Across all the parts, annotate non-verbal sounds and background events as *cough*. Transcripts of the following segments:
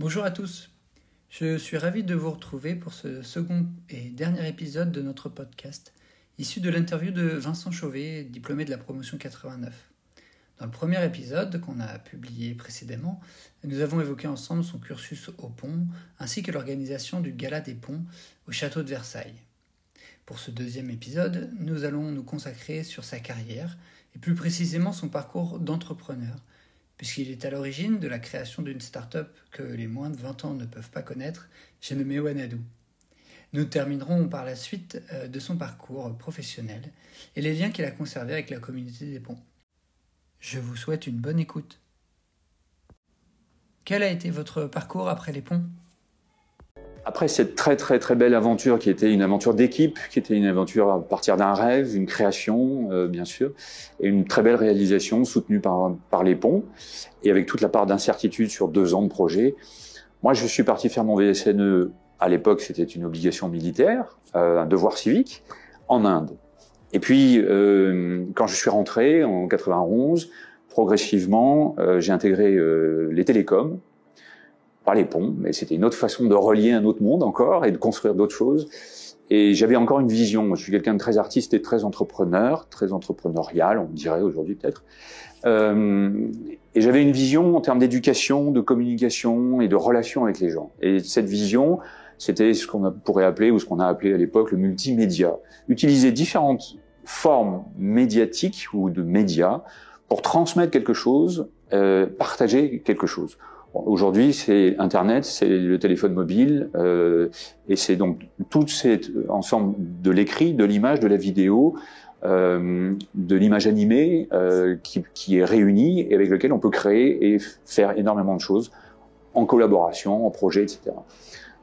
Bonjour à tous. Je suis ravi de vous retrouver pour ce second et dernier épisode de notre podcast, issu de l'interview de Vincent Chauvet, diplômé de la promotion 89. Dans le premier épisode qu'on a publié précédemment, nous avons évoqué ensemble son cursus au pont ainsi que l'organisation du Gala des ponts au château de Versailles. Pour ce deuxième épisode, nous allons nous consacrer sur sa carrière et plus précisément son parcours d'entrepreneur, puisqu'il est à l'origine de la création d'une start-up que les moins de 20 ans ne peuvent pas connaître, j'ai nommé Wanadu. Nous terminerons par la suite euh, de son parcours professionnel et les liens qu'il a conservés avec la communauté des ponts. Je vous souhaite une bonne écoute. Quel a été votre parcours après les ponts? Après cette très très très belle aventure qui était une aventure d'équipe, qui était une aventure à partir d'un rêve, une création euh, bien sûr, et une très belle réalisation soutenue par, par les ponts, et avec toute la part d'incertitude sur deux ans de projet. Moi je suis parti faire mon VSNE, à l'époque c'était une obligation militaire, euh, un devoir civique, en Inde. Et puis euh, quand je suis rentré en 91, progressivement euh, j'ai intégré euh, les télécoms, les ponts, mais c'était une autre façon de relier un autre monde encore et de construire d'autres choses. Et j'avais encore une vision. Je suis quelqu'un de très artiste et très entrepreneur, très entrepreneurial, on dirait aujourd'hui peut-être. Euh, et j'avais une vision en termes d'éducation, de communication et de relation avec les gens. Et cette vision, c'était ce qu'on pourrait appeler, ou ce qu'on a appelé à l'époque, le multimédia. Utiliser différentes formes médiatiques ou de médias pour transmettre quelque chose, euh, partager quelque chose. Aujourd'hui, c'est Internet, c'est le téléphone mobile, euh, et c'est donc tout cet ensemble de l'écrit, de l'image, de la vidéo, euh, de l'image animée euh, qui, qui, est réunie et avec lequel on peut créer et faire énormément de choses en collaboration, en projet, etc.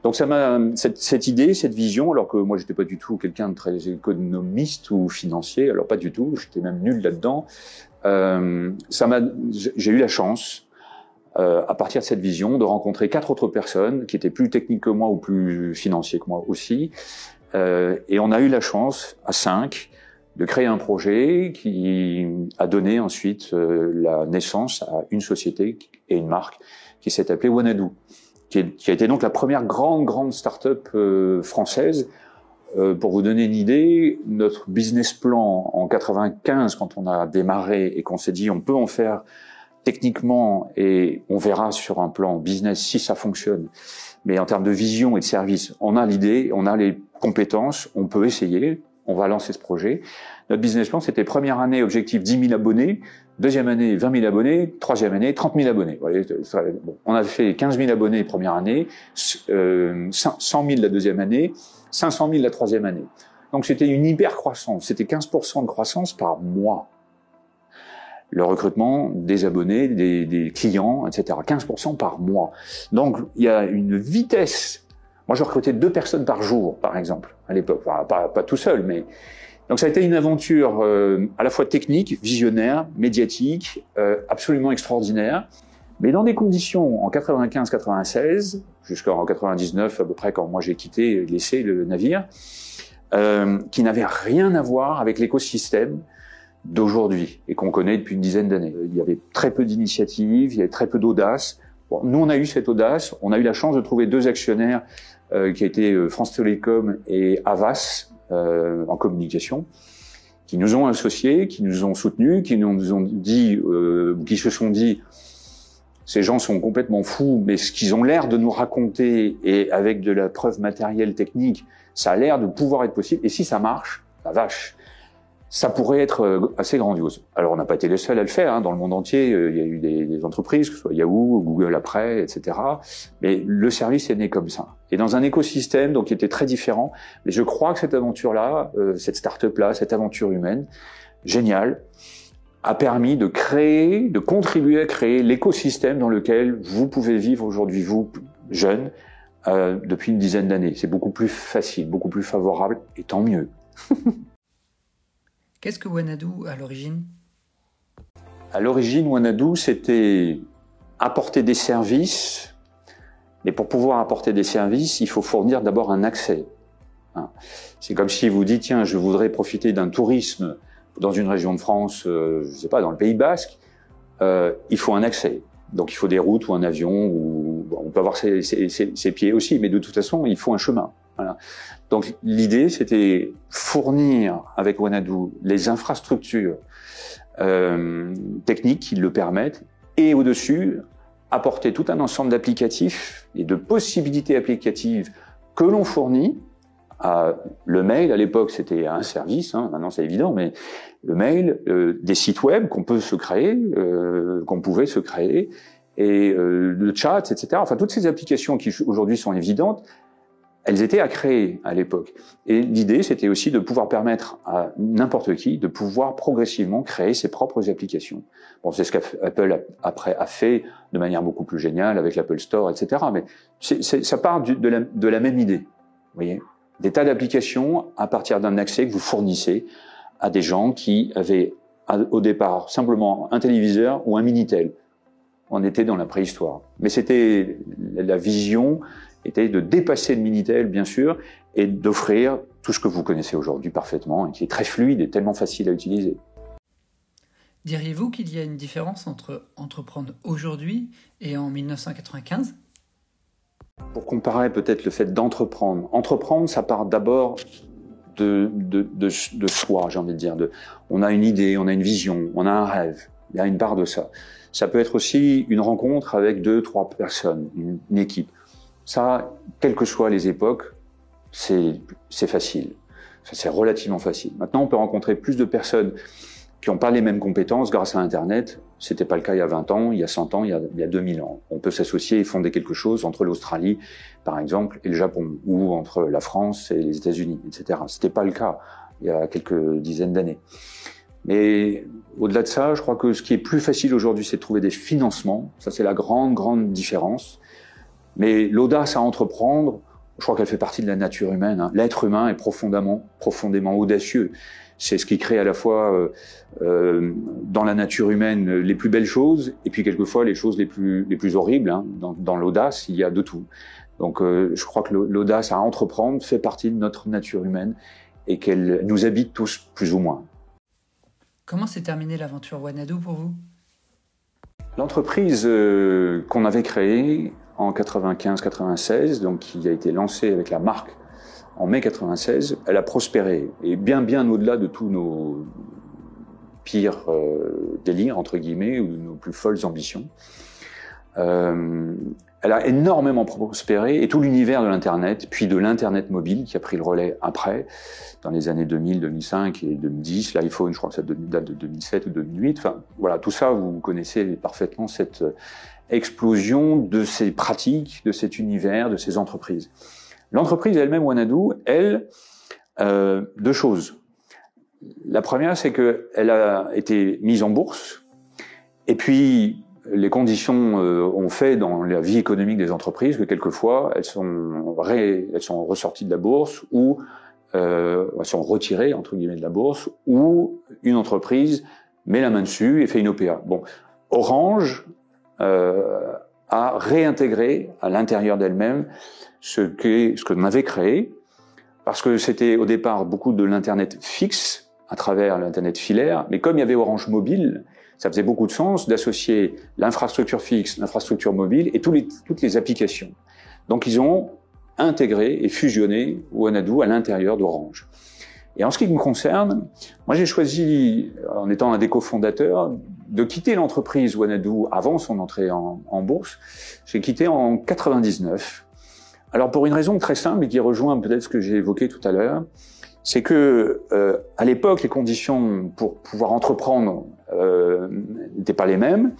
Donc ça m'a cette, cette, idée, cette vision, alors que moi j'étais pas du tout quelqu'un de très économiste ou financier, alors pas du tout, j'étais même nul là-dedans. Euh, ça m'a, j'ai eu la chance euh, à partir de cette vision, de rencontrer quatre autres personnes qui étaient plus techniques que moi ou plus financiers que moi aussi. Euh, et on a eu la chance, à cinq, de créer un projet qui a donné ensuite euh, la naissance à une société et une marque qui s'est appelée Wanadu, qui, qui, a été donc la première grande, grande start-up euh, française. Euh, pour vous donner une idée, notre business plan en 95, quand on a démarré et qu'on s'est dit on peut en faire techniquement, et on verra sur un plan business si ça fonctionne, mais en termes de vision et de service, on a l'idée, on a les compétences, on peut essayer, on va lancer ce projet. Notre business plan, c'était première année, objectif 10 000 abonnés, deuxième année 20 000 abonnés, troisième année 30 000 abonnés. on a fait 15 000 abonnés première année, euh, 100 000 la deuxième année, 500 000 la troisième année. Donc c'était une hyper croissance, c'était 15% de croissance par mois le recrutement des abonnés, des, des clients, etc. 15% par mois. Donc il y a une vitesse. Moi, je recrutais deux personnes par jour, par exemple, à l'époque. Enfin, pas, pas, tout seul, mais donc ça a été une aventure euh, à la fois technique, visionnaire, médiatique, euh, absolument extraordinaire. Mais dans des conditions en 95-96, jusqu'en 99 à peu près quand moi j'ai quitté, laissé le navire, euh, qui n'avaient rien à voir avec l'écosystème d'aujourd'hui et qu'on connaît depuis une dizaine d'années. Il y avait très peu d'initiatives, il y avait très peu d'audace. Bon, nous, on a eu cette audace. On a eu la chance de trouver deux actionnaires euh, qui étaient euh, France Télécom et Avas euh, en communication, qui nous ont associés, qui nous ont soutenus, qui nous ont dit, euh, qui se sont dit, ces gens sont complètement fous, mais ce qu'ils ont l'air de nous raconter et avec de la preuve matérielle technique, ça a l'air de pouvoir être possible. Et si ça marche, la vache, ça pourrait être euh, assez grandiose. Alors on n'a pas été les seuls à le faire, hein. dans le monde entier, euh, il y a eu des, des, entreprises, que ce soit Yahoo, Google après, etc. Mais le service est né comme ça. Et dans un écosystème donc qui était très différent. Mais je crois que cette aventure-là, euh, cette start-up-là, cette aventure humaine, géniale, a permis de créer, de contribuer à créer l'écosystème dans lequel vous pouvez vivre aujourd'hui, vous, jeunes, euh, depuis une dizaine d'années. C'est beaucoup plus facile, beaucoup plus favorable, et tant mieux. *laughs* Qu'est-ce que Wanadu à l'origine? À l'origine, Wanadu, c'était apporter des services, mais pour pouvoir apporter des services, il faut fournir d'abord un accès. Hein. C'est comme si vous dites, tiens, je voudrais profiter d'un tourisme dans une région de France, euh, je ne sais pas, dans le Pays Basque, euh, il faut un accès. Donc il faut des routes ou un avion ou, on peut avoir ses, ses, pieds aussi, mais de toute façon, il faut un chemin. Voilà. Donc l'idée, c'était fournir avec Wanadu les infrastructures euh, techniques qui le permettent, et au-dessus, apporter tout un ensemble d'applicatifs et de possibilités applicatives que l'on fournit. À, le mail, à l'époque, c'était un service, hein, maintenant c'est évident, mais le mail, euh, des sites web qu'on peut se créer, euh, qu'on pouvait se créer, et euh, le chat, etc. Enfin, toutes ces applications qui aujourd'hui sont évidentes, elles étaient à créer à l'époque. Et l'idée, c'était aussi de pouvoir permettre à n'importe qui de pouvoir progressivement créer ses propres applications. Bon, c'est ce qu'Apple après a fait de manière beaucoup plus géniale avec l'Apple Store, etc. Mais ça part de, la, même idée. Vous voyez, des tas d'applications à partir d'un accès que vous fournissez à des gens qui avaient au départ simplement un téléviseur ou un minitel. On était dans la préhistoire. Mais c'était la vision était de dépasser le Minitel, bien sûr, et d'offrir tout ce que vous connaissez aujourd'hui parfaitement et qui est très fluide et tellement facile à utiliser. Diriez-vous qu'il y a une différence entre entreprendre aujourd'hui et en 1995 Pour comparer peut-être le fait d'entreprendre. Entreprendre, ça part d'abord de, de, de, soi, j'ai envie de dire. De, on a une idée, on a une vision, on a un rêve. Il y a une part de ça. Ça peut être aussi une rencontre avec deux, trois personnes, une équipe. Ça, quelles que soient les époques, c'est facile. C'est relativement facile. Maintenant, on peut rencontrer plus de personnes qui n'ont pas les mêmes compétences grâce à Internet. C'était pas le cas il y a 20 ans, il y a 100 ans, il y a, il y a 2000 ans. On peut s'associer et fonder quelque chose entre l'Australie, par exemple, et le Japon, ou entre la France et les États-Unis, etc. C'était pas le cas il y a quelques dizaines d'années. Mais au-delà de ça, je crois que ce qui est plus facile aujourd'hui, c'est de trouver des financements. Ça, c'est la grande, grande différence. Mais l'audace à entreprendre, je crois qu'elle fait partie de la nature humaine. Hein. L'être humain est profondément, profondément audacieux. C'est ce qui crée à la fois euh, euh, dans la nature humaine les plus belles choses et puis quelquefois les choses les plus, les plus horribles. Hein. Dans, dans l'audace, il y a de tout. Donc euh, je crois que l'audace à entreprendre fait partie de notre nature humaine et qu'elle nous habite tous plus ou moins. Comment s'est terminée l'aventure Wanadu pour vous? L'entreprise euh, qu'on avait créée en 95-96, donc qui a été lancée avec la marque en mai 96, elle a prospéré et bien bien au-delà de tous nos pires euh, délires entre guillemets ou nos plus folles ambitions. Euh, elle a énormément prospéré et tout l'univers de l'internet, puis de l'internet mobile qui a pris le relais après, dans les années 2000, 2005 et 2010. L'iPhone, je crois que ça date de 2007 ou 2008. Enfin, voilà, tout ça, vous connaissez parfaitement cette explosion de ces pratiques, de cet univers, de ces entreprises. L'entreprise elle-même, Wanadu, elle, euh, deux choses. La première, c'est qu'elle a été mise en bourse, et puis les conditions euh, ont fait dans la vie économique des entreprises que quelquefois elles sont, ressorties de la bourse ou euh, elles sont retirées entre guillemets de la bourse ou une entreprise met la main dessus et fait une OPA. Bon, Orange euh, a réintégré à l'intérieur d'elle-même ce que ce qu'on avait créé parce que c'était au départ beaucoup de l'internet fixe à travers l'internet filaire, mais comme il y avait Orange Mobile, ça faisait beaucoup de sens d'associer l'infrastructure fixe, l'infrastructure mobile et les, toutes les applications. Donc ils ont intégré et fusionné Wanadu à l'intérieur d'Orange. Et en ce qui me concerne, moi j'ai choisi, en étant un des cofondateurs, de quitter l'entreprise Wanadu avant son entrée en, bourse. J'ai quitté en 99. Alors pour une raison très simple et qui rejoint peut-être ce que j'ai évoqué tout à l'heure, c'est que euh, à l'époque les conditions pour pouvoir entreprendre euh, n'étaient pas les mêmes.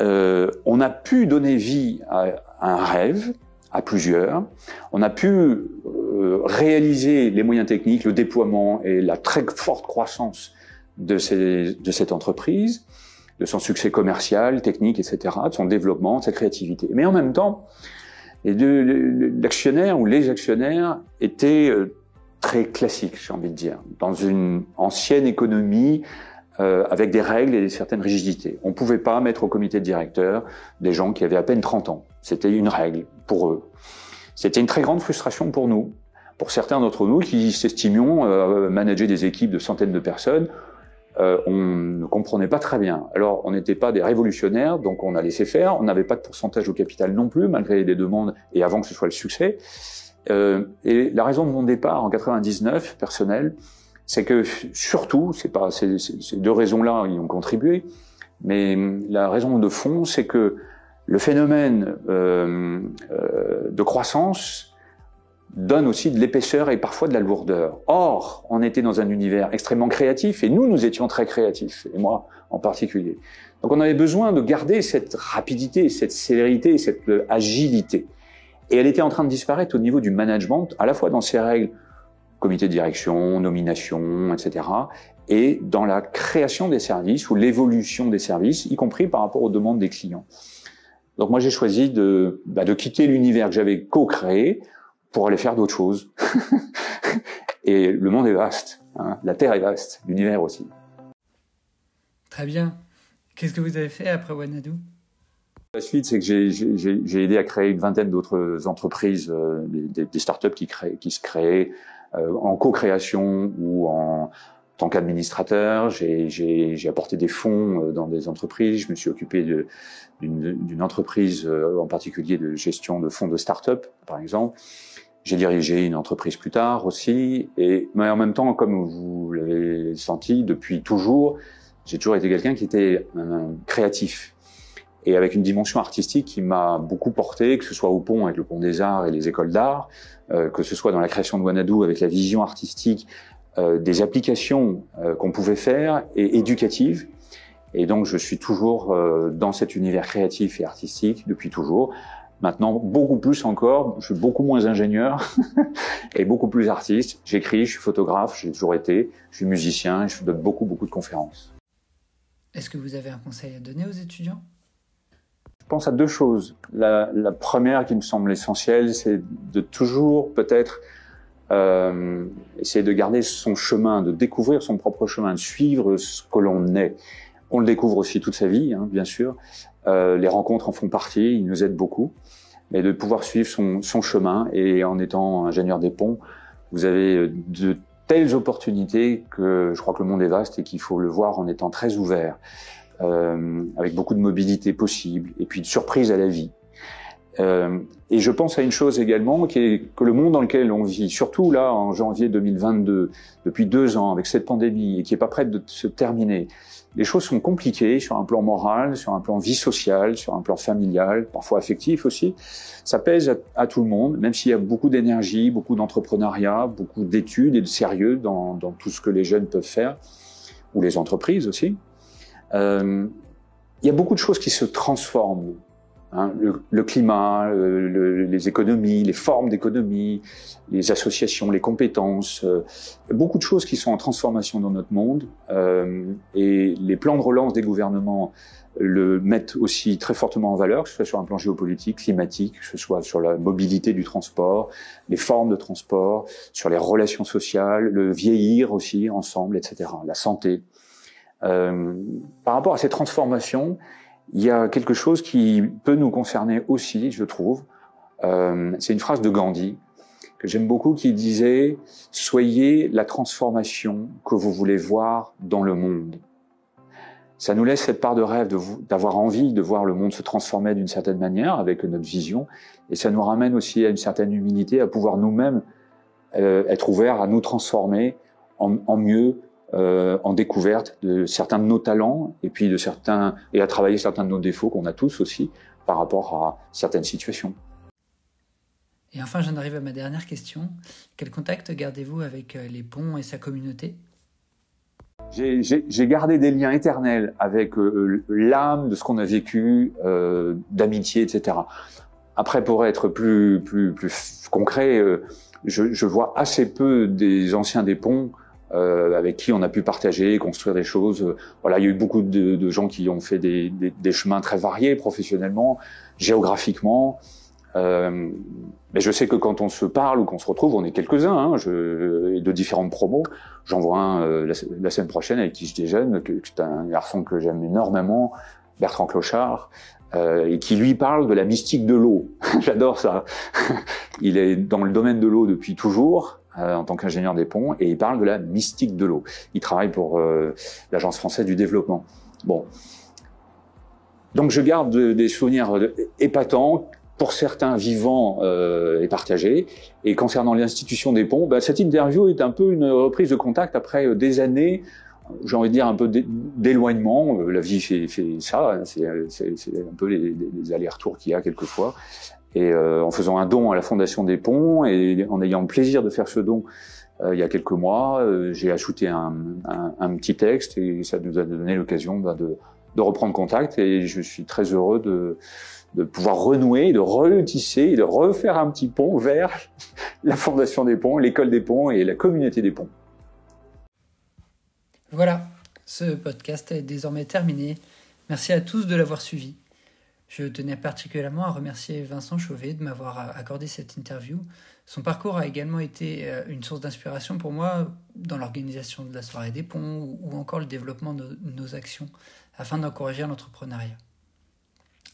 Euh, on a pu donner vie à, un rêve, à plusieurs. On a pu euh, réaliser les moyens techniques, le déploiement et la très forte croissance de, ces, de cette entreprise, de son succès commercial, technique, etc., de son développement, de sa créativité. Mais en même temps, l'actionnaire ou les actionnaires étaient euh, très classiques, j'ai envie de dire, dans une ancienne économie euh, avec des règles et certaines rigidités. On ne pouvait pas mettre au comité de directeur des gens qui avaient à peine 30 ans. C'était une règle pour eux. C'était une très grande frustration pour nous, pour certains d'entre nous qui s'estimions euh, manager des équipes de centaines de personnes. euh, on ne comprenait pas très bien. Alors, on n'était pas des révolutionnaires, donc on a laissé faire. On n'avait pas de pourcentage au capital non plus, malgré les demandes et avant que ce soit le succès. Euh, et la raison de mon départ en 99, personnel, c'est que surtout, c'est pas ces, ces deux raisons-là y ont contribué, mais la raison de fond, c'est que le phénomène euh, euh, de croissance donne aussi de l'épaisseur et parfois de la lourdeur. Or, on était dans un univers extrêmement créatif et nous, nous étions très créatifs, et moi en particulier. Donc on avait besoin de garder cette rapidité, cette célérité, cette agilité. Et elle était en train de disparaître au niveau du management, à la fois dans ses règles, comité de direction, nomination, etc., et dans la création des services ou l'évolution des services, y compris par rapport aux demandes des clients. Donc moi j'ai choisi de, bah, de quitter l'univers que j'avais co-créé pour aller faire d'autres choses. *laughs* et le monde est vaste, hein. la Terre est vaste, l'univers aussi. Très bien. Qu'est-ce que vous avez fait après Wanadu? La suite, c'est que j'ai aidé à créer une vingtaine d'autres entreprises, euh, des, des, startups qui, créent, qui se créent euh, en co-création ou en tant qu'administrateur. J'ai apporté des fonds euh, dans des entreprises. Je me suis occupé d'une entreprise en particulier de gestion de fonds de start-up, par exemple. J'ai dirigé une entreprise plus tard aussi, et mais en même temps, comme vous l'avez senti depuis toujours, j'ai toujours été quelqu'un qui était un créatif et avec une dimension artistique qui m'a beaucoup porté, que ce soit au pont avec le pont des arts et les écoles d'art, euh, que ce soit dans la création de Wanadu avec la vision artistique euh, des applications euh, qu'on pouvait faire et éducatives. Et donc je suis toujours euh, dans cet univers créatif et artistique depuis toujours. Maintenant, beaucoup plus encore, je suis beaucoup moins ingénieur *laughs* et beaucoup plus artiste. J'écris, je suis photographe, j'ai toujours été, je suis musicien et je donne beaucoup, beaucoup de conférences. Est-ce que vous avez un conseil à donner aux étudiants? Je pense à deux choses. La, la première qui me semble essentielle, c'est de toujours peut-être euh, essayer de garder son chemin, de découvrir son propre chemin, de suivre ce que l'on est. On le découvre aussi toute sa vie, hein, bien sûr. Euh, les rencontres en font partie, ils nous aident beaucoup. Mais de pouvoir suivre son, son chemin et en étant ingénieur des ponts, vous avez de telles opportunités que je crois que le monde est vaste et qu'il faut le voir en étant très ouvert euh, avec beaucoup de mobilité possible, et puis de surprise à la vie. Euh, et je pense à une chose également, qui est que le monde dans lequel on vit, surtout là en janvier 2022, depuis deux ans, avec cette pandémie, et qui est pas prête de se terminer, les choses sont compliquées sur un plan moral, sur un plan vie sociale, sur un plan familial, parfois affectif aussi. Ça pèse à, tout le monde, même s'il y a beaucoup d'énergie, beaucoup d'entrepreneuriat, beaucoup d'études et de sérieux dans, dans tout ce que les jeunes peuvent faire, ou les entreprises aussi. Euh, il y a beaucoup de choses qui se transforment. Hein, le, climat, le, les économies, les formes d'économie, les associations, les compétences, euh, beaucoup de choses qui sont en transformation dans notre monde. Euh, et les plans de relance des gouvernements le mettent aussi très fortement en valeur, que ce soit sur un plan géopolitique, climatique, que ce soit sur la mobilité du transport, les formes de transport, sur les relations sociales, le vieillir aussi ensemble, etc. La santé. Euh, par rapport à ces transformations, il y a quelque chose qui peut nous concerner aussi, je trouve. Euh, c'est une phrase de Gandhi que j'aime beaucoup qui disait « Soyez la transformation que vous voulez voir dans le monde ». Ça nous laisse cette part de rêve d'avoir envie de voir le monde se transformer d'une certaine manière avec notre vision, et ça nous ramène aussi à une certaine humilité, à pouvoir nous-mêmes euh, être ouverts à nous transformer en, en mieux, euh, en découverte de certains de nos talents et puis de certains et à travailler certains de nos défauts qu'on a tous aussi par rapport à certaines situations. Et enfin, j'en arrive à ma dernière question. Quel contact gardez-vous avec euh, les ponts et sa communauté? J'ai gardé des liens éternels avec euh, l'âme de ce qu'on a vécu, euh, d'amitié, etc. Après, pour être plus plus plus concret, euh, je, je, vois assez peu des anciens des ponts euh, avec qui on a pu partager, construire des choses. Voilà, il y a eu beaucoup de, de gens qui ont fait des, des, des, chemins très variés professionnellement, géographiquement. Euh, mais je sais que quand on se parle ou qu'on se retrouve, on est quelques-uns, hein, je, de différentes promos. J'en vois un euh, la, la, semaine prochaine avec qui je déjeune, que, c'est un garçon que j'aime énormément, Bertrand Clochard, euh, et qui lui parle de la mystique de l'eau. *laughs* J'adore ça. *laughs* Il est dans le domaine de l'eau depuis toujours, en tant qu'ingénieur des ponts et il parle de la mystique de l'eau. Il travaille pour l'Agence française du développement. Bon. Donc je garde des souvenirs épatants pour certains vivants euh, et partagés. Et concernant l'institution des ponts, bah, cette interview est un peu une reprise de contact après euh, des années, j'ai envie de dire un peu d'éloignement. Euh, la vie fait, fait ça, hein, c'est un peu les allers-retours qu'il y a quelquefois. Et euh, en faisant un don à la Fondation des ponts et en ayant le plaisir de faire ce don euh, il y a quelques mois, j'ai ajouté un, un, un, petit texte et ça nous a donné l'occasion bah, de, de reprendre contact. Et je suis très heureux de de pouvoir renouer, de retisser, de refaire un petit pont vers *laughs* la Fondation des ponts, l'école des ponts et la communauté des ponts. Voilà, ce podcast est désormais terminé. Merci à tous de l'avoir suivi. Je tenais particulièrement à remercier Vincent Chauvet de m'avoir accordé cette interview. Son parcours a également été euh, une source d'inspiration pour moi dans l'organisation de la soirée des ponts ou encore le développement de nos actions afin d'encourager l'entrepreneuriat.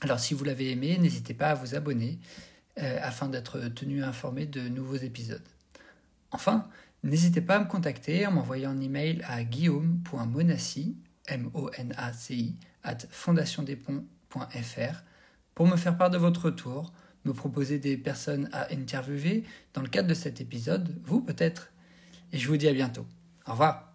Alors si vous l'avez aimé, n'hésitez pas à vous abonner euh, afin d'être tenu informé de nouveaux épisodes. Enfin, n'hésitez pas à me contacter en m'envoyant un email à guillaume.monassi, m o n a c i at fondationdesponts.fr pour me faire part de votre retour, me proposer des personnes à interviewer dans le cadre de cet épisode, vous peut-être. Et je vous dis à bientôt. Au revoir.